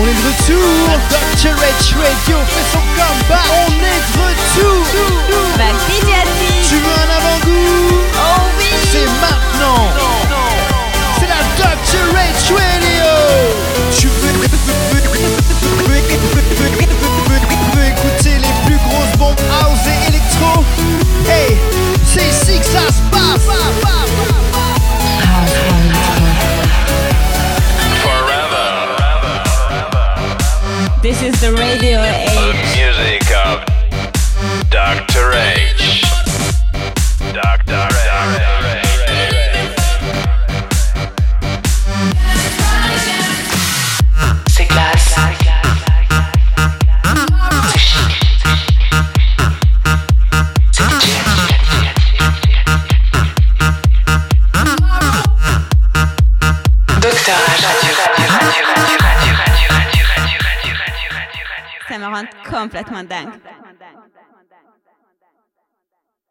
On est de retour. Doctorate Radio fait son com This is the Radio age. The music of Dr. H. Dr. H. Docteur Radio. ça me rend complètement dingue.